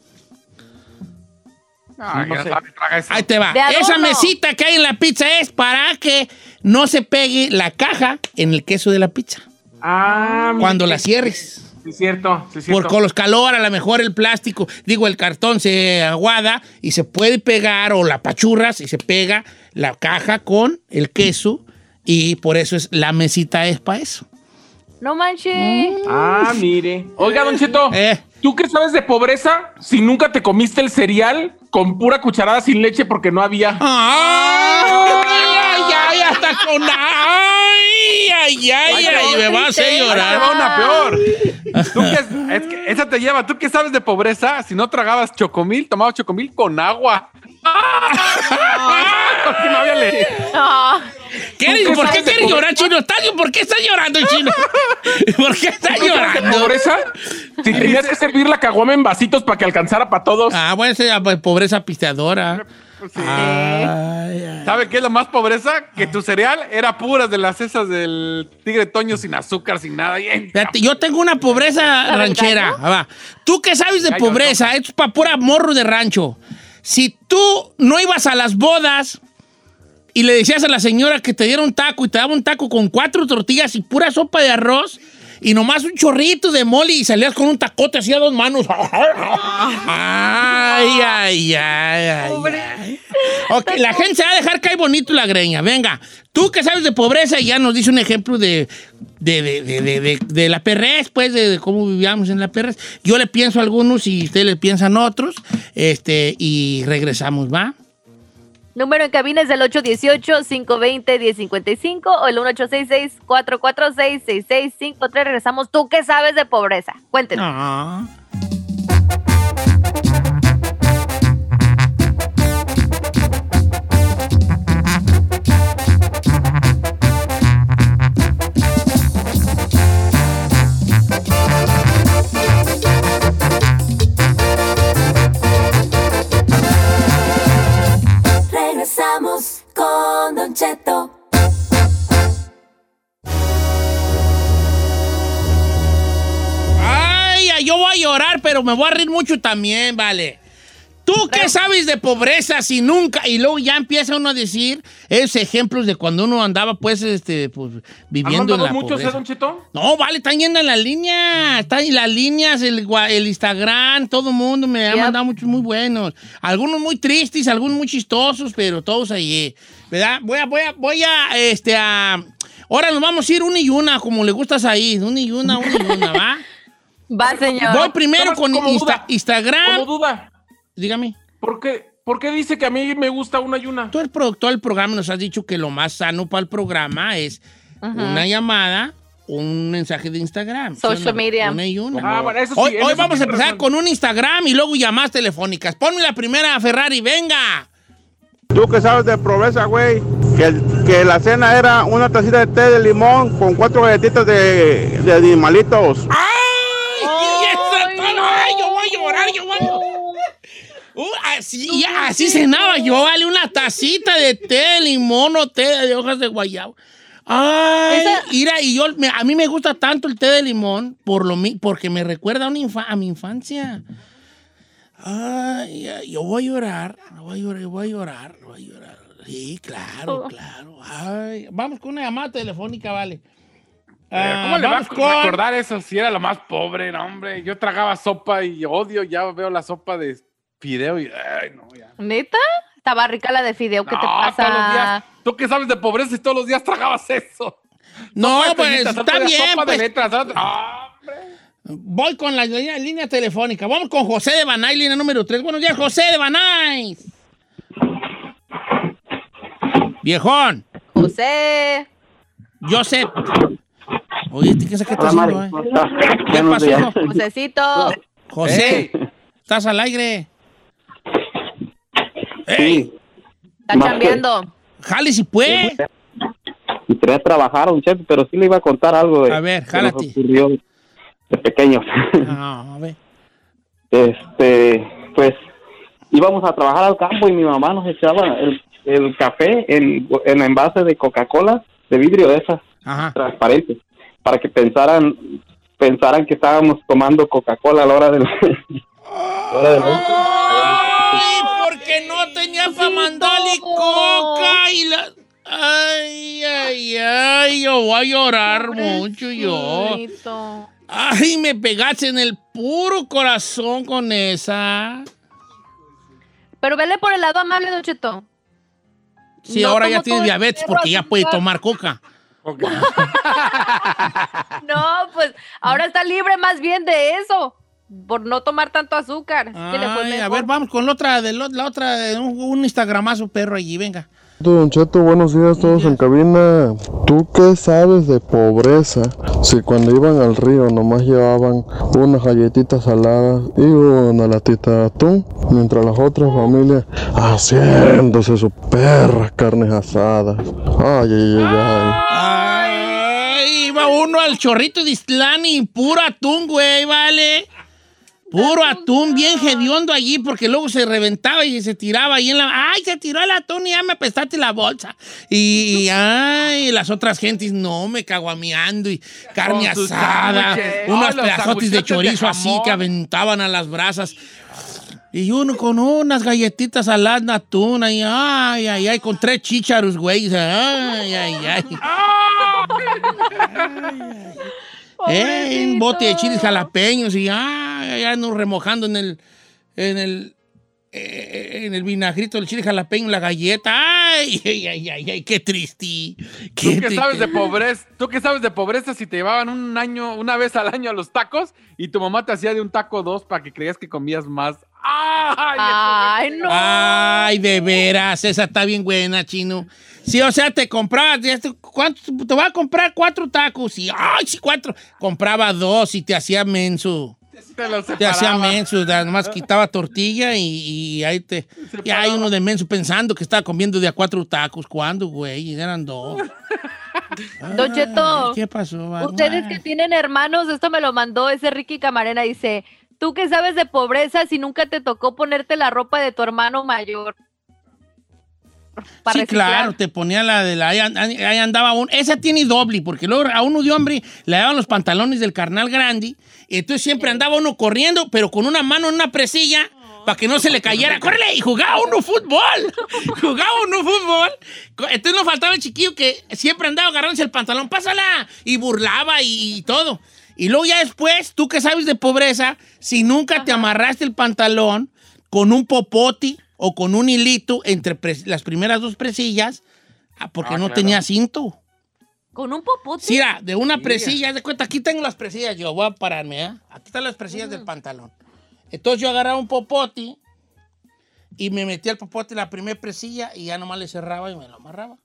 No sé. Ahí te va. Esa mesita que hay en la pizza es para que no se pegue la caja en el queso de la pizza. Ah, mira, Cuando la cierres. Sí, es cierto. Sí, Por con los calor, a lo mejor el plástico, digo, el cartón se aguada y se puede pegar, o la pachurras y se pega la caja con el queso, y por eso es la mesita es para eso. No manches. Ah, mire. Oiga, Don Cheto. Eh. ¿Tú qué sabes de pobreza si nunca te comiste el cereal con pura cucharada sin leche porque no había? ¡Ay, ay, ay! Hasta con. ¡Ay, ay, ay! ay me va a hacer llorar. una peor. ¿Tú qué- es que esa te lleva. ¿Tú qué sabes de pobreza? Si no tragabas chocomil, tomabas chocomil con agua. Porque no había leche. ¿Qué- ¿Tú qué ¿Por qué quieres llorar, chino? ¿Estás- ¿Por qué estás llorando, chino? ¿Por qué estás ¿Tú sabes de llorando? pobreza? Si tenías que servir la caguama en vasitos para que alcanzara para todos. Ah, bueno, esa pobreza pisteadora. Sí. Ay, ay. ¿Sabe qué es la más pobreza? Que tu cereal era pura de las esas del tigre toño sin azúcar, sin nada. Fíjate, yo tengo una pobreza ¿La del ranchera. Ah, va. ¿Tú qué sabes de pobreza? Esto es para pura morro de rancho. Si tú no ibas a las bodas y le decías a la señora que te diera un taco y te daba un taco con cuatro tortillas y pura sopa de arroz y nomás un chorrito de mole y salías con un tacote así a dos manos. Ay, ay, ay, ay. ay. Ok, la gente se va a dejar caer bonito la greña. Venga, tú que sabes de pobreza y ya nos dice un ejemplo de, de, de, de, de- de- de la perrez, pues, de, de cómo vivíamos en la perrez. Yo le pienso a algunos y ustedes le piensan a otros. Este, y regresamos, ¿va? Número en cabina es el 818-520-1055 o el 1866-446-6653. Regresamos. ¿Tú qué sabes de pobreza? Cuéntenos. Ah. Pero me voy a reír mucho también, vale. ¿Tú qué sabes de pobreza si nunca? Y luego ya empieza uno a decir esos ejemplos de cuando uno andaba, pues, este, pues, ¿Han viviendo en la muchos, pobreza. Don Cheto? No, vale, están yendo en la línea. Están en las líneas, el, el Instagram, todo el mundo me ha Yep. mandado muchos muy buenos. Algunos muy tristes, algunos muy chistosos, pero todos ahí. ¿Verdad? Voy a, voy a, voy a, este, a. Ahora nos vamos a ir una y una, como le gustas ahí. Una y una, una y una, ¿va? Va, señor. Voy primero con como Insta- duda. Instagram. Como duda, Dígame. ¿por qué, ¿por qué dice que a mí me gusta una y una? Tú, el productor del programa, nos has dicho que lo más sano para el programa es una llamada o un mensaje de Instagram. ¿sí o Social no? media. Una y una. Ah, bueno, eso sí, hoy vamos a empezar razón. con un Instagram y luego llamadas telefónicas. Ponme la primera, Ferrari, venga. Tú que sabes de pobreza, güey, que, que la cena era una tacita de té de limón con cuatro galletitas de, de animalitos. ¡Ay! y esa Ay, tal- no. ¡Ay, yo voy a llorar, yo voy a llorar! Uh, así, ya, así cenaba yo, vale, una tacita de té de limón o té de hojas de guayabo. Ay, Esa- mira, y yo, me- a mí me gusta tanto el té de limón por lo, mi- porque me recuerda a, una infa- a mi infancia. Ay, yo voy a llorar, voy a llorar, voy a llorar, voy a llorar. Sí, claro, Oh. claro. Ay, vamos con una llamada telefónica, vale. Eh, Ah, ¿Cómo le va a con- recordar eso si era lo más pobre, no, hombre? Yo tragaba sopa y odio, ya veo la sopa de fideo y... Ay, no, ya. ¿Neta? Estaba rica la de fideo. ¿Qué te pasa? todos los días. ¿Tú qué sabes de pobreza y todos los días tragabas eso? No, Sopa pues está bien, Sopa pues. de letras. ¡Ah! Voy con la línea, línea telefónica. Vamos con José de Banay, línea número 3. Buenos días, José de Banay. Viejón, José. Joseph. Oye, ¿qué, qué está haciendo? eh? ¿Qué pasó? Josecito. José, estás al aire. Sí, Está Más chambeando. Jale si puede. entré a trabajar, un chef, pero sí le iba a contar algo de A ver, jálate. ocurrió de pequeños. No, a ver. este, pues íbamos a trabajar al campo y mi mamá nos echaba el, el café en, en envase de Coca-Cola de vidrio de esas Ajá. transparentes para que pensaran pensaran que estábamos tomando Coca-Cola a la hora del, a la hora del Ay, porque no tenía para mandarle coca y la... Ay, ay, ay, yo voy a llorar mucho yo. Ay, me pegaste en el puro corazón con esa. Pero vele por el lado amable, Don Cheto. Sí, No ahora ya tiene diabetes porque ya puede tomar coca. No, pues ahora está libre más bien de eso. Por no tomar tanto azúcar. Es que le fue Ay, a ver, vamos con la otra, de la otra, de un, un instagramazo perro allí, venga. Don Cheto, buenos días todos en cabina. ¿Tú qué sabes de pobreza? Si cuando iban al río nomás llevaban unas galletitas saladas y una latita de atún, mientras las otras familias haciéndose sus perras carnes asadas. Ay, ay, ay, ay. Ay, iba uno al chorrito de Islán y puro atún, güey, vale. Puro atún, bien hediondo allí, porque luego se reventaba y se tiraba ahí en la. ¡Ay, se tiró el atún y ya me apestaste la bolsa! Y, y, ay, las otras gentes, no, me caguameando y carne Con asada, unos Ay, pedazotes de chorizo así que aventaban a las brasas. Y uno con unas galletitas saladas de atún, ahí, ay, ay, ay, con tres chícharos, güey. Ay, ay, ay. Eh, un bote de chiles jalapeños y ay, ya nos remojando en el en el eh, en el vinagrito del chile jalapeño la galleta. Ay, ay, ay, ay, ay, qué triste. ¿Tú Qué qué sabes de pobreza? ¿Tú qué sabes de pobreza si te llevaban un año, una vez al año a los tacos y tu mamá te hacía de un taco dos para que creías que comías más? ¡Ay! Ay, no. Ay, de veras, esa está bien buena, chino. Sí, o sea, te compraba, ya te- ¿cuánto? Te voy a comprar cuatro tacos y, ay, sí, cuatro. Compraba dos y te hacía menso. Te los Te hacía menso, nada más quitaba tortilla y, y ahí te. Y hay uno de menso pensando que estaba comiendo de a cuatro tacos. ¿Cuándo, güey? Eran dos. Don Cheto. Ay, ¿Qué pasó? Vale? Ustedes que tienen hermanos, esto me lo mandó ese Ricky Camarena, dice, tú que sabes de pobreza si nunca te tocó ponerte la ropa de tu hermano mayor. Para sí, reciclar. claro, te ponía la de la. Ahí, an- ahí andaba un. Esa tiene doble, porque luego a uno de hombre le daban los pantalones del carnal grande. Y entonces siempre andaba uno corriendo, pero con una mano en una presilla para que no se le cayera. ¡Córrele! Y jugaba uno fútbol. jugaba uno fútbol. Entonces no faltaba el chiquillo que siempre andaba agarrándose el pantalón. ¡Pásala! Y burlaba y, y todo. Y luego ya después, tú que sabes de pobreza, si nunca te amarraste el pantalón con un popote o con un hilito entre las primeras dos presillas, ah, porque Ah, no claro. tenía cinto. Con un popote. Sí, era de una Sí. presilla, de cuenta, aquí tengo las presillas, yo voy a pararme, ¿eh? Aquí están las presillas del pantalón. Entonces yo agarraba un popote y me metía el popote en la primera presilla y ya nomás le cerraba y me lo amarraba.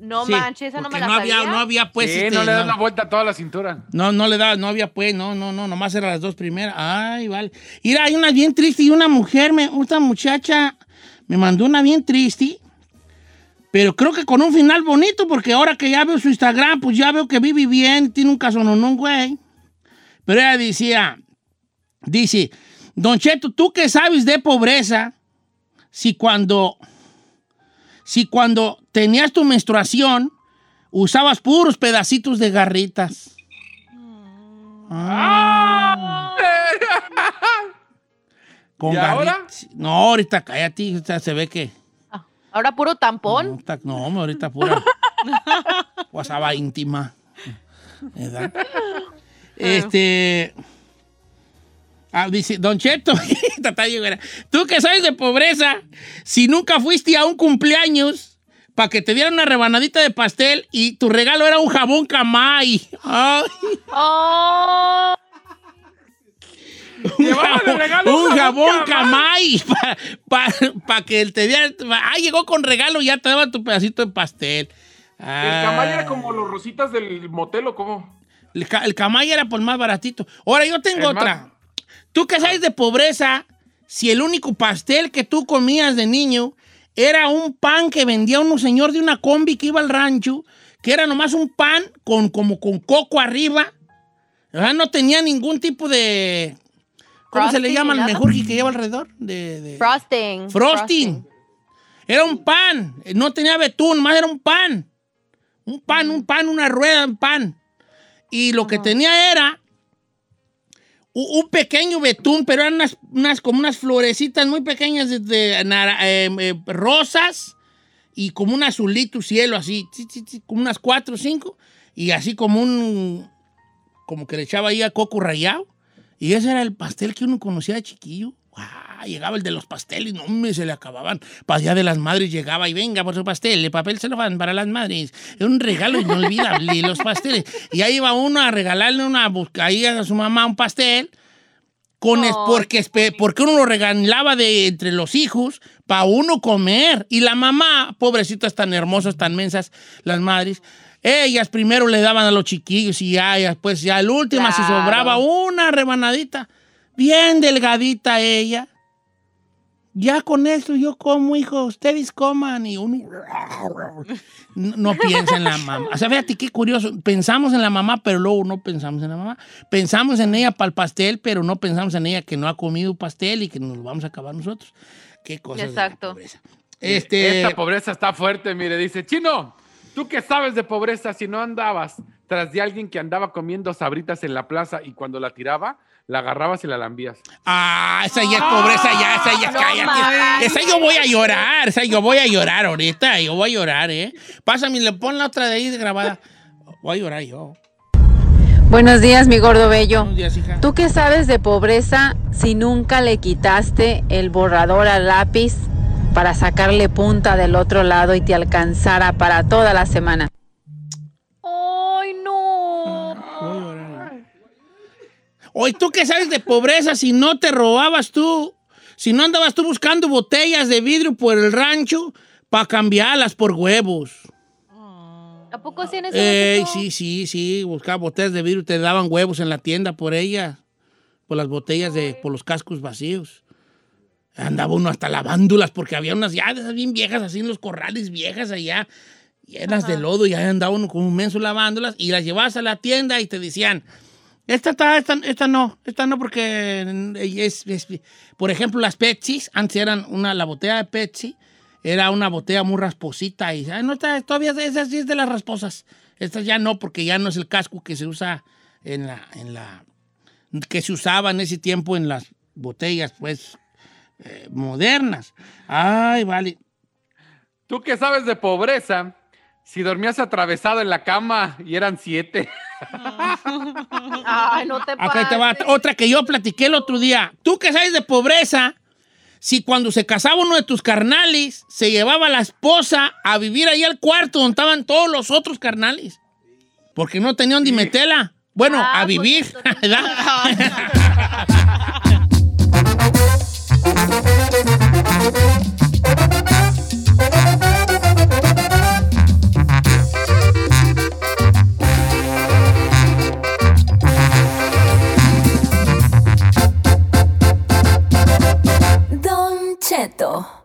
No Sí, manches, esa no me porque la no había, no había pues. sí, este, no le das no. la vuelta a toda la cintura. No, no le daba, no había pues, no, no, no, nomás eran las dos primeras. Ay, vale. Mira, hay una bien triste y una mujer, me, una muchacha me mandó una bien triste, pero creo que con un final bonito, porque ahora que ya veo su Instagram, pues ya veo que vive bien, tiene un casononón, güey. Pero ella decía, dice, Don Cheto, ¿tú qué sabes de pobreza? Si cuando, si cuando tenías tu menstruación, usabas puros pedacitos de garritas. Ah. Con ¿Y ahora? garritas. No, ahorita cállate, o sea, se ve que. Ahora puro tampón. No, está- no, hombre, ahorita pura. Guasaba íntima. ¿Verdad? Este. Ah, dice, Don Cheto, tú que sabes de pobreza, si nunca fuiste a un cumpleaños para que te dieran una rebanadita de pastel y tu regalo era un jabón camay. Ay, Oh, un jabón, regalo un un jabón jabón camay para que él te diera. Ah, llegó con regalo y ya te daba tu pedacito de pastel. ¿El camay era Ah. como los rositas del motel o cómo? El, ca- el camay era por más baratito. Ahora yo tengo El más- otra. Tú que sabes de pobreza, si el único pastel que tú comías de niño era un pan que vendía un señor de una combi que iba al rancho, que era nomás un pan con, como con coco arriba. ¿verdad? No tenía ningún tipo de... ¿Cómo se le llama nada. mejor que lleva alrededor? De, de- frosting. Frosting. Era un pan. No tenía betún, más era un pan. Un pan, un pan, una rueda, un pan. Y lo que tenía era un pequeño betún, pero eran unas, unas- como unas florecitas muy pequeñas de, eh, eh, rosas y como un azulito cielo así, como unas cuatro o cinco, y así como un, como que le echaba ahí a coco rallado. Y ese era el pastel que uno conocía de chiquillo. ¡Guau! Llegaba el de los pasteles, no me se le acababan. Para allá de las madres llegaba y venga por su pastel, el papel celofán para las madres. Era un regalo inolvidable, los pasteles. Y ahí iba uno a regalarle una, ahí a su mamá un pastel. Con es- Ay. porque, porque uno lo regalaba de entre los hijos para uno comer. Y la mamá, pobrecitas tan hermosas, tan mensas, las madres, ellas primero le daban a los chiquillos y ya, ya, pues ya el último, si Claro. sobraba una rebanadita, bien delgadita ella. Ya con eso yo como, hijo, ustedes coman y uno no, no piensa en la mamá. O sea, fíjate qué curioso. Pensamos en la mamá, pero luego no pensamos en la mamá. Pensamos en ella para el pastel, pero no pensamos en ella que no ha comido pastel y que nos lo vamos a acabar nosotros. Qué cosa. Exacto. Este, Esta pobreza está fuerte, mire, dice, Chino, ¿tú qué sabes de pobreza si no andabas tras de alguien que andaba comiendo sabritas en la plaza y cuando la tiraba, la agarrabas y la lambías? Ah, esa ya es pobreza, ya, esa ya, No cállate. Esa yo voy a llorar, esa yo voy a llorar ahorita, yo voy a llorar, ¿eh? Pásame, le pon la otra de ahí grabada. Voy a llorar yo. Buenos días, mi gordo bello. Buenos días, hija. ¿Tú qué sabes de pobreza si nunca le quitaste el borrador al lápiz para sacarle punta del otro lado y te alcanzara para toda la semana? Oye, ¿tú qué sabes de pobreza si no te robabas tú? Si no andabas tú buscando botellas de vidrio por el rancho para cambiarlas por huevos. ¿A poco sí en ese Ey, sí, sí, sí, buscaba botellas de vidrio, te daban huevos en la tienda por ellas, por las botellas de, por los cascos vacíos. Andaba uno hasta lavándolas porque había unas ya de esas bien viejas así en los corrales viejas allá, llenas de lodo y ahí andaba uno con un menso lavándolas y las llevabas a la tienda y te decían, esta está, esta, no, esta no porque es, es- por ejemplo, las Pepsi, antes eran una, la botella de Pepsi, era una botella muy rasposita y "Ay, no está, todavía esa sí es de las rasposas. Estas ya no, porque ya no es el casco que se usa en la, en la, que se usaba en ese tiempo en las botellas, pues, eh, modernas. Ay, vale. ¿Tú qué sabes de pobreza? Si dormías atravesado en la cama y eran siete. Ay, no te Acá te va otra que yo platiqué el otro día. ¿Tú qué sabes de pobreza? Si cuando se casaba uno de tus carnales, se llevaba a la esposa a vivir ahí al cuarto donde estaban todos los otros carnales. Porque no tenían donde meterla. Bueno, Ah, a pues, vivir. ¿verdad? Cheto.